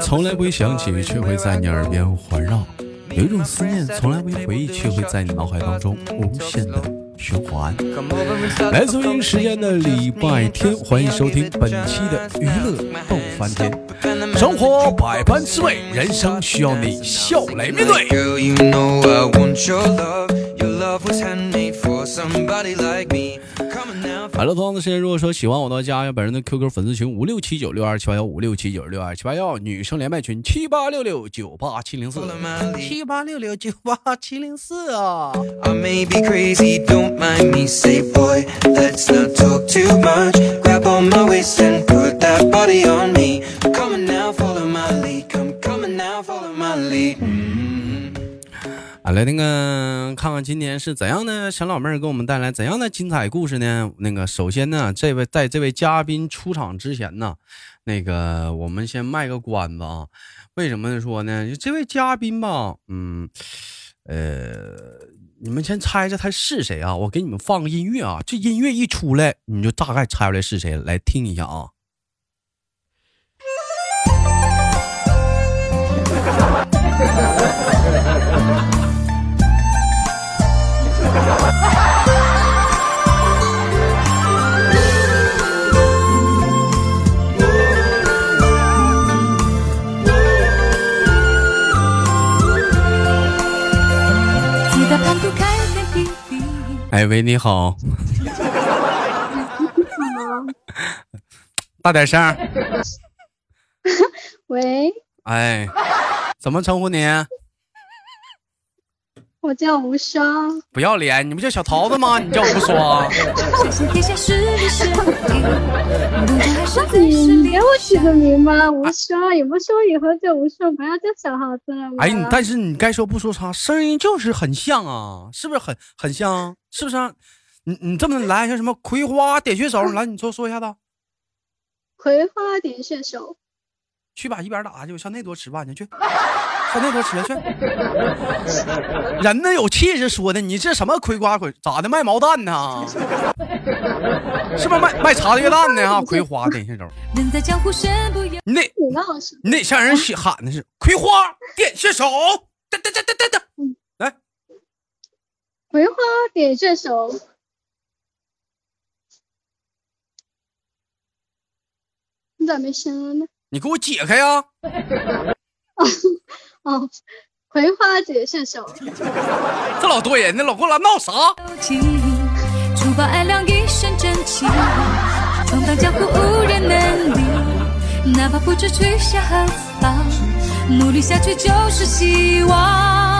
从来不会响起，却会在你耳边环绕；有一种思念从来未回忆，却会在你脑海当中无限的循环。来自北时间的礼拜天，欢迎收听本期的娱乐逗翻天。生活百般滋味，人生需要你笑来面对。好了，同样的时间，如果说喜欢我的，加本人的 QQ 粉丝群五六七九六二七八幺五六七九六二七八幺，女生连麦群七八六六九八七零四七八六六九八七零四啊。啊，来那个看看今天是怎样的小老妹儿给我们带来怎样的精彩故事呢？那个首先呢，这位在这位嘉宾出场之前呢，那个我们先卖个关子啊。为什么说呢？这位嘉宾吧，嗯，呃，你们先猜猜他是谁啊？我给你们放个音乐啊，这音乐一出来，你就大概猜出来是谁来听一下啊。哎喂，你好。大点声。喂。哎，怎么称呼你？我叫无双。不要脸，你不叫小桃子吗？你叫无双。你给我取个名吧？无双，也不说以后叫无双，不要叫小耗子了吗？哎，你但是你该说不说啥，声音就是很像啊，是不是很很像？是不是？你你这么来像什么葵花点穴手？来，你说说一下子。葵花点穴手。去吧一边打去，我上那桌吃饭去，去上那桌吃去。人呢有气势说的，你这什么葵瓜葵咋的卖毛蛋呢？是不是卖卖茶叶蛋的啊？葵花点穴手。你得你得向人喊的是葵花点穴手。哒哒哒哒哒哒。来，葵花点穴手。你咋没声了呢？你给我解开呀！哦，葵花姐射手，这老多人呢，老给我来闹啥？除暴安良，一身正气，闯荡江湖无人能敌哪怕不知去向何方，努力下去就是希望。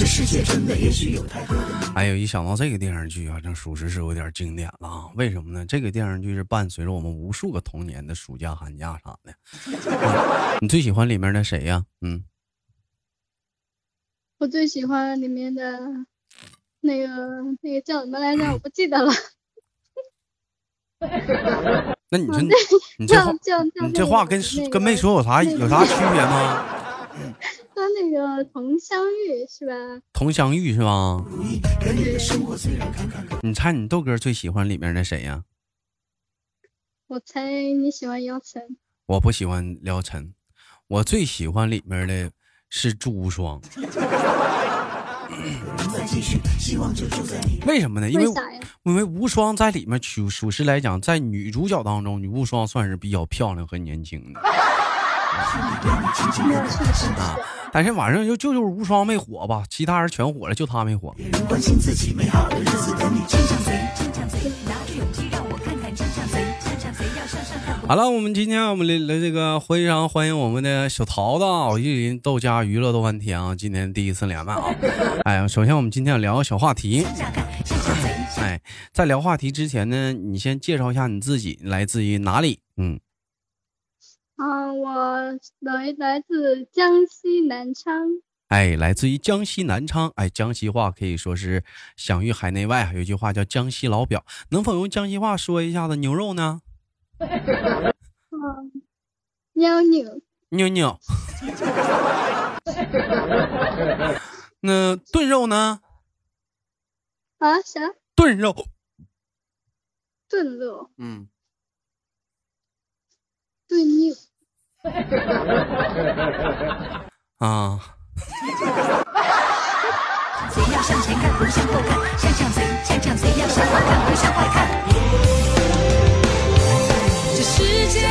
这世界真的也许有太多的。哎呦，一想到这个电视剧啊，这属实是有点经典了啊！为什么呢？这个电视剧是伴随着我们无数个童年的暑假、寒假啥的。你最喜欢里面的谁呀？嗯，我最喜欢里面的那个那个叫什么来着？我不记得了。那你说，你这话，你这话跟跟没说有啥有啥区别吗？他那个佟湘玉是吧？佟湘玉是吧？你猜你豆哥最喜欢里面的谁呀？我猜你喜欢姚晨。我不喜欢姚晨，我最喜欢里面的是朱无双。为什么呢？因为因为无双在里面，属属实来讲，在女主角当中，女无双算是比较漂亮和年轻的。啊！但是晚上就就就是无双没火吧，其他人全火了，就他没火。好了，我们今天我们来来这个非常欢迎我们的小桃子啊，玉林豆家娱乐豆翻天啊，今天第一次连麦啊。哎呀，首先我们今天要聊个小话题。哎，在聊话题之前呢，你先介绍一下你自己，来自于哪里？嗯。啊，我来来自江西南昌。哎，来自于江西南昌。哎，江西话可以说是享誉海内外。有一句话叫“江西老表”，能否用江西话说一下子牛肉呢？嗯，牛牛牛牛。那炖肉呢？啊，啥？炖肉。炖肉。嗯。炖牛。啊，贼要向前看，不向后看，向向贼，向向贼要向好看，不向坏看。这世界有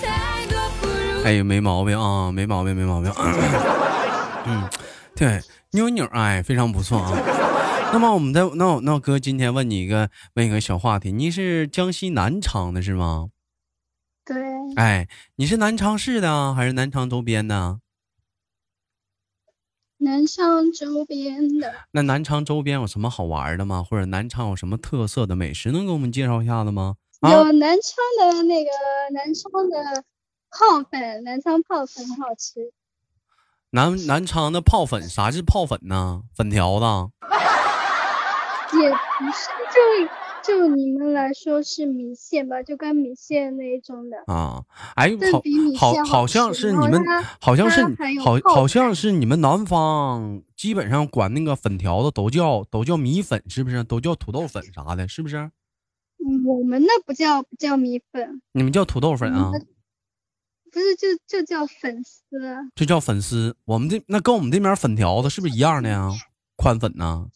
太多不如哎，没毛病啊，没毛病，没毛病。嗯，对，妞妞，哎，非常不错啊。那么我们的那我那我哥今天问你一个问一个小话题，你是江西南昌的是吗？对，哎，你是南昌市的啊还是南昌周边的？南昌周边的那南昌周边有什么好玩的吗？或者南昌有什么特色的美食能给我们介绍一下子吗？啊，有南昌的那个南昌的泡粉，南昌泡粉很好吃。南南昌的泡粉，啥是泡粉呢？粉条子。也不是，就就你们来说是米线吧，就跟米线那一种的。啊，哎，好好好好像是你们好像是好好像是你们南方基本上管那个粉条子都叫都叫米粉，是不是？都叫土豆粉啥的，是不是？嗯我们那不叫不叫米粉，你们叫土豆粉啊不是就就叫粉丝就。叫粉丝。我们这那跟我们这边粉条子是不是一样的呀？宽粉呢？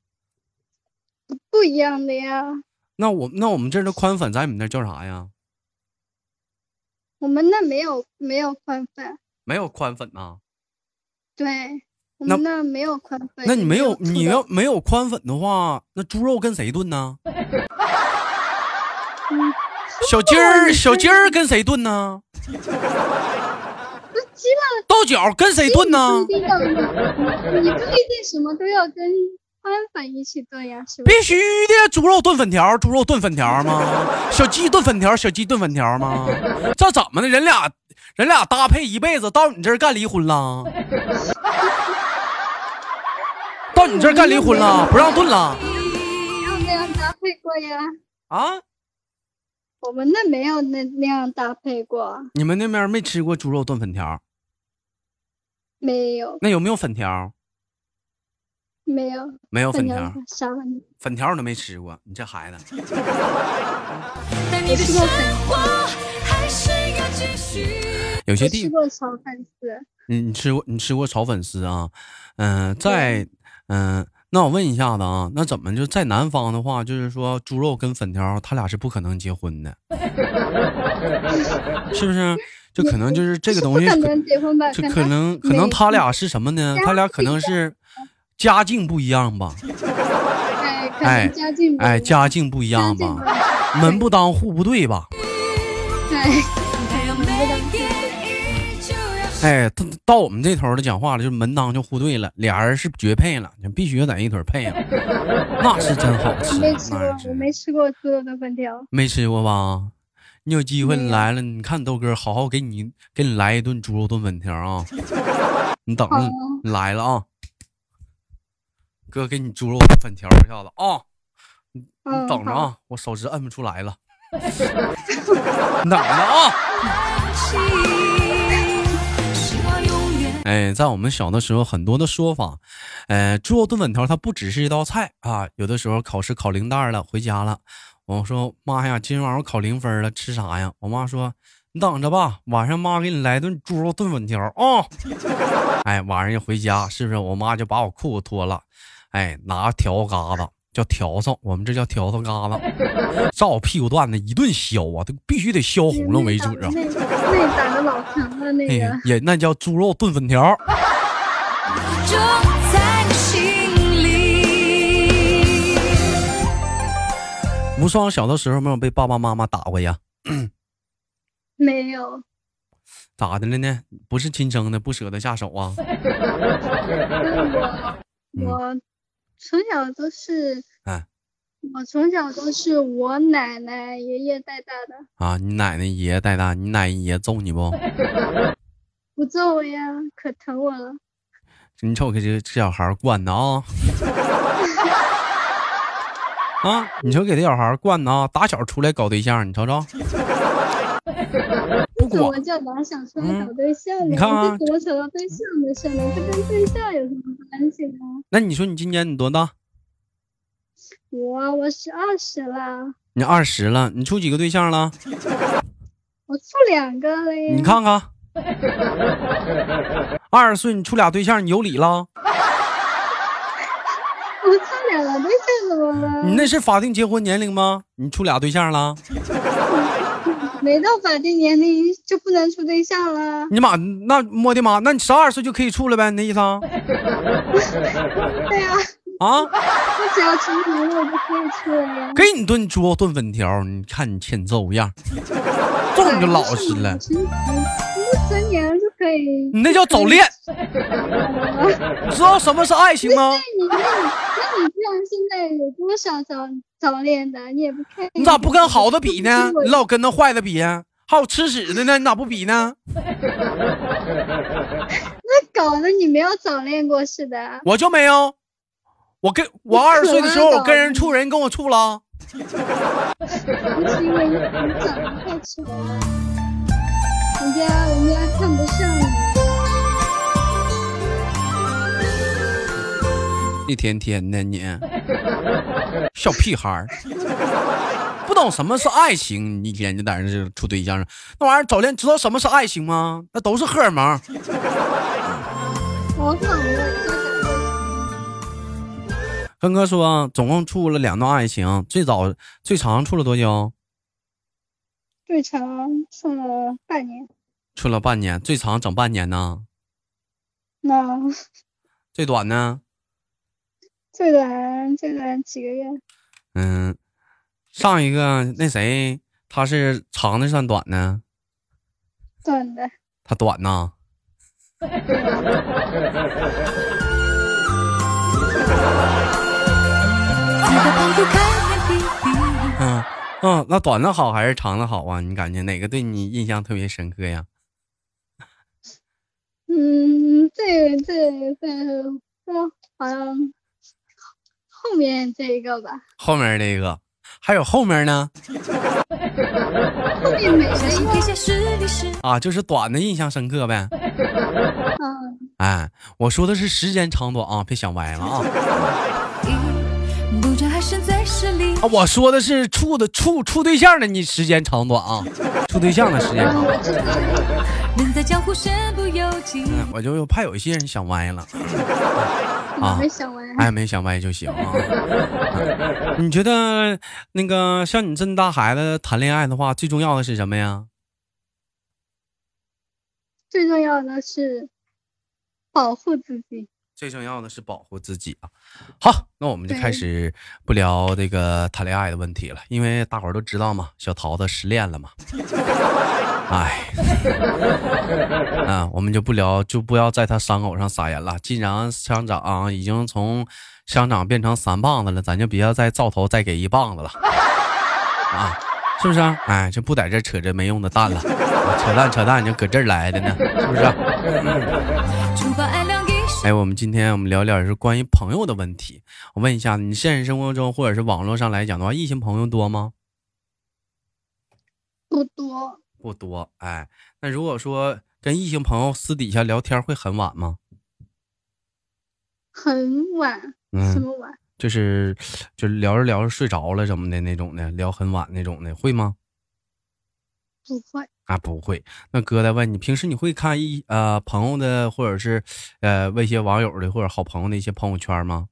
不一样的呀。那我那我们这儿的宽粉，在你们那儿叫啥呀？我们那没有没有宽粉，没有宽粉呐、对，我们那没有宽粉。那你没有你要没有宽粉的话，那猪肉跟谁炖呢？嗯小鸡儿小鸡儿跟谁炖呢？豆角跟谁炖呢你不一定什么都要跟宽粉一起炖呀？必须的，猪肉炖粉条，猪肉炖粉条吗？小鸡炖粉条，小鸡炖粉条吗？这怎么的？人俩人俩搭配一辈子，到你这儿干离婚了？到你这儿干离婚了？不让炖了？没有那样搭配过呀，啊？我们那没有那那样搭配过，你们那边没吃过猪肉炖粉条？没有那有没有粉条？没有没有粉条条，啥玩意？粉条我都没吃过，你这孩子。但你的生活还是要继续。有些地我吃过炒粉丝，你你吃过你吃过炒粉丝啊？嗯、在嗯、那我问一下子啊，那怎么就在南方的话，就是说猪肉跟粉条，他俩是不可能结婚的，是不是？就可能就是这个东西不可能结婚吧？就可能可能他俩是什么呢？他俩可能是家境不一样吧？哎，哎家境不哎，一样家境不一样吧？门不当户不对吧？对，哎，到到我们这头的讲话了，就是门当就户对了，俩人是绝配了，就必须在一腿配了，那是真好吃，没吃过没吃过猪肉炖粉条。没吃过吧？你有机会你来了，你看豆哥好好给你给你来一顿猪肉炖粉条啊！你等着，你来了啊！哥给你猪肉炖粉条一下子啊！你你，等着啊，我手指摁不出来了，你等着啊！哎，在我们小的时候，很多的说法，呃，猪肉炖粉条它不只是一道菜啊，有的时候考试考零蛋了，回家了，我说妈呀，今天晚上我考零分了，吃啥呀？我妈说你等着吧，晚上妈给你来顿猪肉炖粉条啊。哎，晚上一回家，是不是我妈就把我裤子脱了，哎，拿条疙瘩叫笤帚，我们这叫笤帚疙瘩，照我屁股蛋子一顿削啊，都必须得削红了为止啊。那那打的老长了，那哎个，也那叫猪肉炖粉条。就在你心里。无双小的时候没有被爸爸妈妈打过呀？没有。咋的了呢？不是亲生的，不舍得下手啊？我从小都是，哎我从小都是我奶奶爷爷带大的，啊！你奶奶爷爷带大，你奶奶爷揍你不？不揍我呀，可疼我了。你瞅给这这小孩惯的啊！啊！你瞅给这小孩惯的啊！打小出来搞对象，你瞅瞅，不怎么管叫打小出来找对象呢？你看啊这怎么扯到对象的事呢？这跟对象有什么关系呢？那你说你今年你多大？我我是二十了，你二十了，你处几个对象了？我处两个了呀。你看看，二十岁你处俩对象，你有理了？我处两个对象怎么了？你那是法定结婚年龄吗？你处俩对象了？没到法定年龄就不能处对象了？你妈，那我的妈，那你十二岁就可以处了呗？你那意思 啊？对呀、啊？我只要成年了我就可以处了呀。给你炖猪肉炖粉条，你看你欠揍样，揍你就老实了。你那叫早恋，你知道什么是爱情吗？你那你那你这样现在有多少早早恋的？你也不看。你咋不跟好的比呢？你老跟那坏的比，还有吃屎的呢，你咋不比呢？那搞得你没有早恋过似的。我就没有，我跟我二十岁的时候，我跟人处，人跟我处了。不是因为你长得太丑家人家看不上你。一天天的你，小屁孩儿，不懂什么是爱情，你一天就在那处对象，那玩意儿早恋知道什么是爱情吗？那都是荷尔蒙。我忘了多少跟哥说，总共处了两段爱情，最早最长处了多久？最长处了半年，处了半年，最长整半年呢？那 最短呢？最短最短几个月？嗯，上一个那谁，他是长的算短呢？短的。他短呐。嗯嗯，那短的好还是长的好啊？你感觉哪个对你印象特别深刻呀？嗯，这个这这个，我好像后面这一个吧，后面那个，还有后面呢？啊，就是短的印象深刻呗。嗯，哎，我说的是时间长短啊，别想歪了。啊，我说的是处的处处对象的，你时间长短啊，处对象的时间长短。人在江湖身不由己。嗯，我就怕有一些人想歪了。啊没想歪。哎，没想歪就行 你觉得那个像你这么大孩子谈恋爱的话，最重要的是什么呀？最重要的是保护自己。最重要的是保护自己啊！好，那我们就开始不聊这个谈恋爱的问题了，因为大伙儿都知道嘛，小桃子失恋了嘛。哎，啊，我们就不聊，就不要在他伤口上撒盐了。既然乡长已经从乡长变成三棒子了，咱就不要再灶头再给一棒子了啊，是不是啊？哎，就不在这扯这没用的蛋了，扯淡扯淡就搁这儿来的呢，是不是？除把爱亮一时。哎，我们今天我们聊聊是关于朋友的问题。我问一下，你现实生活中或者是网络上来讲的话，异性朋友多吗？不多，不多。哎，那如果说跟异性朋友私底下聊天会很晚吗？很晚，什嗯，么晚？就是就是聊着聊着睡着了什么的那种的，聊很晚那种的，会吗？不会，啊，不会。那哥再问你，平时你会看一呃朋友的，或者是呃问一些网友的或者好朋友的一些朋友圈吗？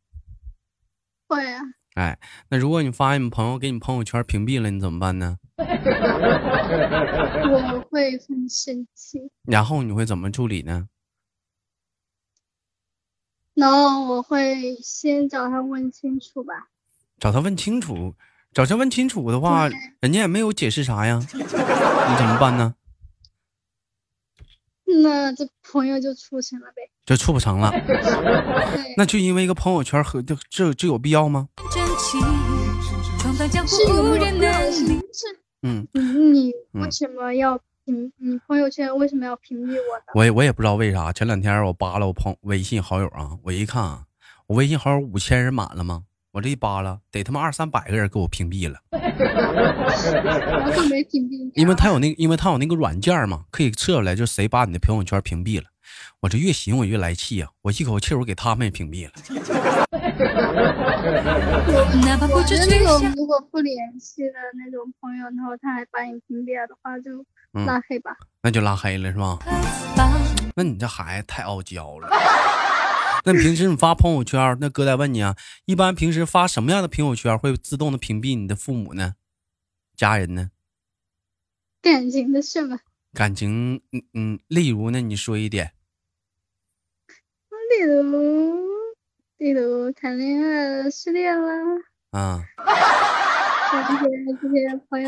会啊，哎，那如果你发现你朋友给你朋友圈屏蔽了，你怎么办呢？我会很生气，然后你会怎么处理呢？然后我会先找他问清楚吧。找他问清楚，找他问清楚的话，人家也没有解释啥呀，你怎么办呢？那这朋友就处成了呗。就处不成了，那就因为一个朋友圈和这这这有必要吗？嗯，你为什么要屏？你朋友圈为什么要屏蔽我呢？我也我也不知道为啥，前两天我扒拉我朋微信好友啊，我一看啊，我微信好友五千人满了吗？我这一扒拉，得他妈二三百个人给我屏蔽了。因为他有那因为他有那个软件嘛，可以测出来，就谁把你的朋友圈屏蔽了。我这越寻我越来气呀、我一口气我给他们也屏蔽了。我觉得那种。如果不联系的那种朋友，然后他还把你屏蔽了的话，就嗯拉黑吧。那就拉黑了是吧？吧 那你这孩子太傲娇了。那你平时你发朋友圈，那哥再问你啊，一般平时发什么样的朋友圈会自动的屏蔽你的父母呢？家人呢？感情的事吧，感情，嗯嗯，例如呢，你说一点。例如，例如谈恋爱了、失恋了，啊，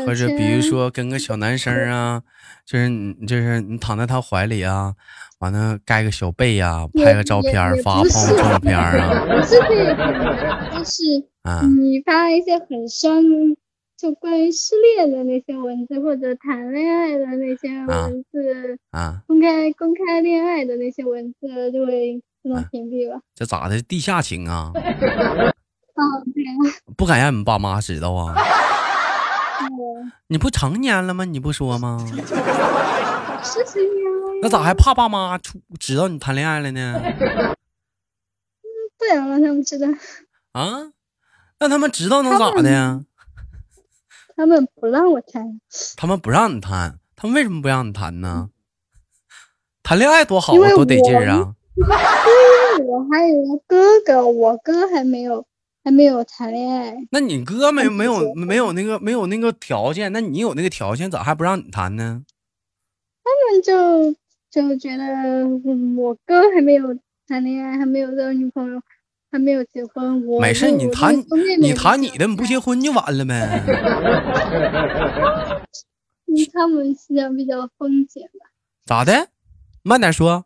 或者，比如说跟个小男生啊，就是你就是你躺在他怀里啊，完了盖个小被呀、也拍个照片发朋友是照片啊，不是这个，就是啊你发一些很伤，就关于失恋的那些文字，或者谈恋爱的那些文字，啊，公开公开恋爱的那些文字，就会自动啊屏蔽了。这咋的？地下情啊？不敢让你爸妈知道啊？嗯你不成年了吗？你不说吗？是成年了那咋还怕爸妈出知道你谈恋爱了呢？不想让他们知道，啊？那他们知道能咋的呀？他们不让我谈。他们不让你谈，他们为什么不让你谈呢？谈恋爱多好啊，多得劲儿啊！因为我还有个哥哥，我哥还没有还没有谈恋爱。那你哥没没有 没有那个没有那个条件，那你有那个条件，咋还不让你谈呢？他们就就觉得嗯我哥还没有谈恋爱，还没有交女朋友，还没有结婚。我没事，你谈你谈你的，你不结婚就完了呗。嗯他们思想比较封建吧。咋的？慢点说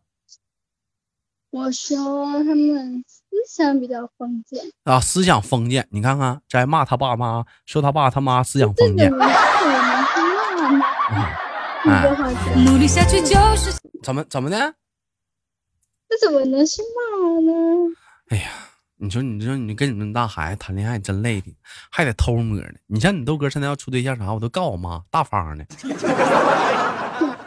我说他们思想比较封建，啊！思想封建，你看看，这还骂他爸妈，说他爸他妈思想封建这怎，么能是骂呢？哎多少钱？努力下去就是怎么怎么的？这怎么能是骂呢？哎呀，你说你说你跟你们大孩子谈恋爱真累的，还得偷摸的。你像你豆哥现在要处对象啥，我都告我妈，大方的，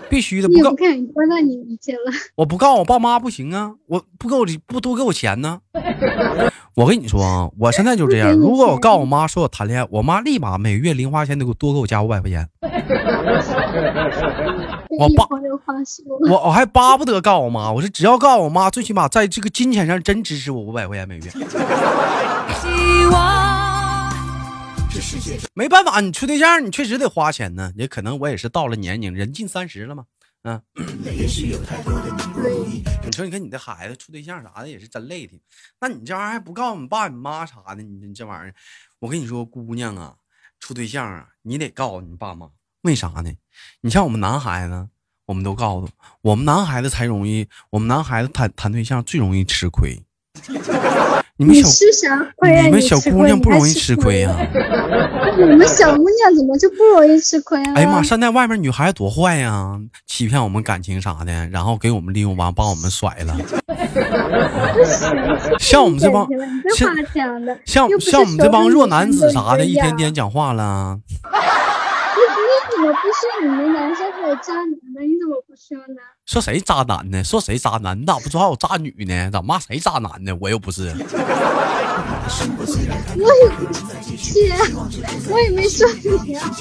必须的，不告不看你关到你理解了。我不告我爸妈不行啊，我不给我不多给我钱呢。我跟你说啊，我现在就这样，如果我钱告我妈说我谈恋爱，我妈立马每月零花钱得给我多给我加五百块钱，我爸我我还巴不得告我妈，我说只要告我妈，最起码在这个金钱上真支持我五百块钱每月。希望。没办法，你处对象你确实得花钱呢，也可能我也是到了年龄，人近三十了嘛，嗯。你说你跟你的孩子处对象啥的也是真累挺，那你这玩意儿还不告诉你爸你妈啥的，你你这玩意儿，我跟你说，姑娘啊，处对象啊，你得告诉你爸妈，为啥呢？你像我们男孩子，我们都告诉我们男孩子才容易，我们男孩子谈谈对象最容易吃亏。你们你小？你们小姑娘不容易吃吃亏呀、你们小姑娘怎么就不容易吃亏啊？哎呀妈，现在外面女孩多坏呀，欺骗我们感情啥的，然后给我们利用完，把我们甩了。像我们这帮像像像我们这帮弱男子啥的，一天天讲话了。你你怎么不说你们男生还有渣男呢？你怎么不说呢？说谁渣男呢？说谁渣男？你咋不说还有渣女呢？咋骂谁渣男呢？我又不是。我也没说你啊，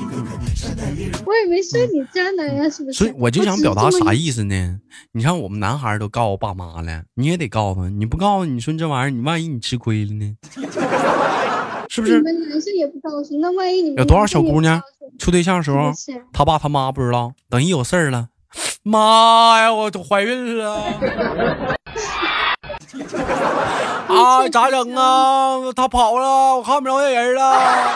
我也没说你渣男呀，是不是？所以我就想表达啥意意思呢？你看我们男孩都告诉爸妈了，你也得告诉他，你不告诉，你说这玩意儿，你万一你吃亏了呢？是不你是？们男生也不告诉，那万一你们有多少小姑娘处对象的时候，他爸他妈不知道，等一有事儿了，妈呀，我都怀孕了。啊，咋整啊？他跑了，我看不着那人了。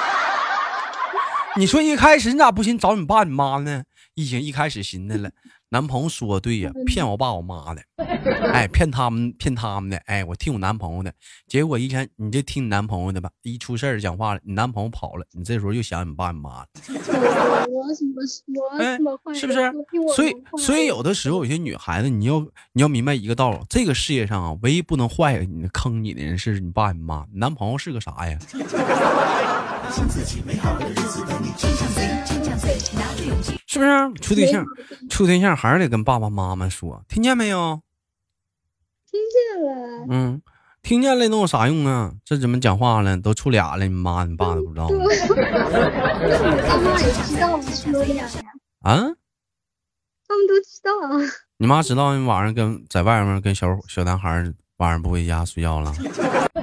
你说一开始你咋不寻找你爸你妈呢？一寻一开始寻思了，男朋友说对呀，骗我爸我妈的，哎，骗他们骗他们的，哎，我听我男朋友的。结果一天你就听你男朋友的吧，一出事儿讲话了，你男朋友跑了，你这时候又想你爸你妈了。我么我哎什么坏，是不是？所以所以有的时候有些女孩子，你要你要明白一个道理，这个世界上啊，唯一不能坏你坑你的人是你爸你妈，你男朋友是个啥呀？是不是？处对象，处对象还是得跟爸爸妈妈说，听见没有？听见了嗯，听见了能有啥用啊？这怎么讲话了？都处俩了，你妈你爸都不知道啊？他们都知道啊。你妈知道你晚上跟在外面跟小小男孩晚上不回家睡觉了对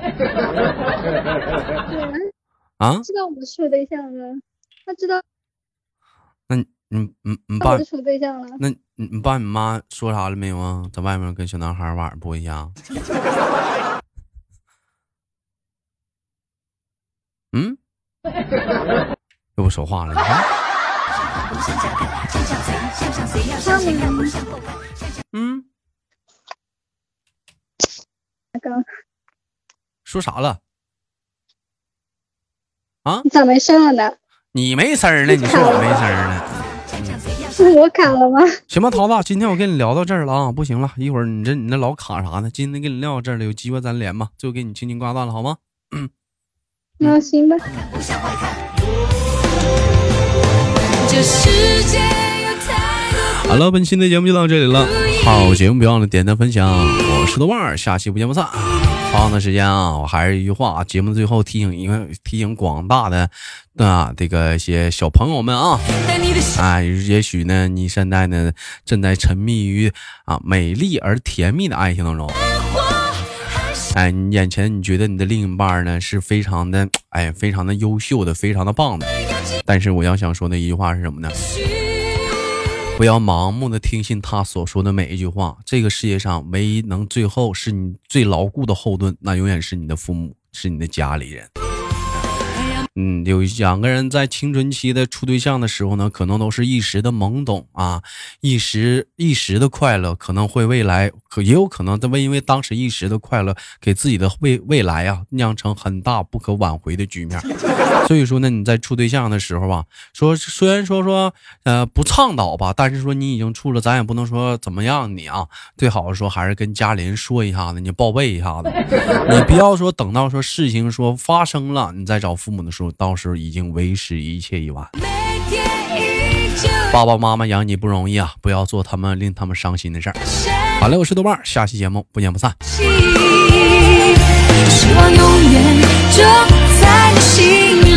啊？知道我们处对象了，他知道那你你你你爸处对象了。那你你爸你妈说啥了没有啊？在外面跟小男孩儿晚上不回家？嗯？又不说话了，你看。嗯，刚说啥了？啊？咋没事了呢？你没声儿呢？你说我没声儿呢？是我卡了吗？行吧，桃子，今天我跟你聊到这儿了啊，不行了，一会儿你这你那老卡啥呢？今天跟你聊到这儿了，有机会咱连吧，最后给你轻轻挂断了，好吗？嗯那行吧。这世界有好了，本期的节目就到这里了。好节目别忘了点赞分享，我是豆瓣，下期不见不散。同样的时间啊，我还是一句话啊，节目最后提醒一个，提醒广大的啊这个一些小朋友们啊，但你的心哎，也许呢，你现在呢正在沉迷于啊美丽而甜蜜的爱情当中。哎，你眼前你觉得你的另一半呢是非常的哎非常的优秀的，非常的棒的，但是我要想说的一句话是什么呢？不要盲目的听信他所说的每一句话。这个世界上唯一能最后是你最牢固的后盾，那永远是你的父母，是你的家里人。嗯，有两个人在青春期的处对象的时候呢，可能都是一时的懵懂啊，一时一时的快乐，可能会未来可也有可能在为因为当时一时的快乐，给自己的未未来啊酿成很大不可挽回的局面。所以说呢，你在处对象的时候吧，说虽然说说呃不倡导吧，但是说你已经处了，咱也不能说怎么样你啊，最好说还是跟家里人说一下子，你报备一下子，你不要说等到说事情说发生了，你再找父母的时候，到时候已经为时一切已晚。爸爸妈妈养你不容易啊，不要做他们令他们伤心的事儿。好了，我是豆瓣，下期节目不见不散。希望永远就在你心。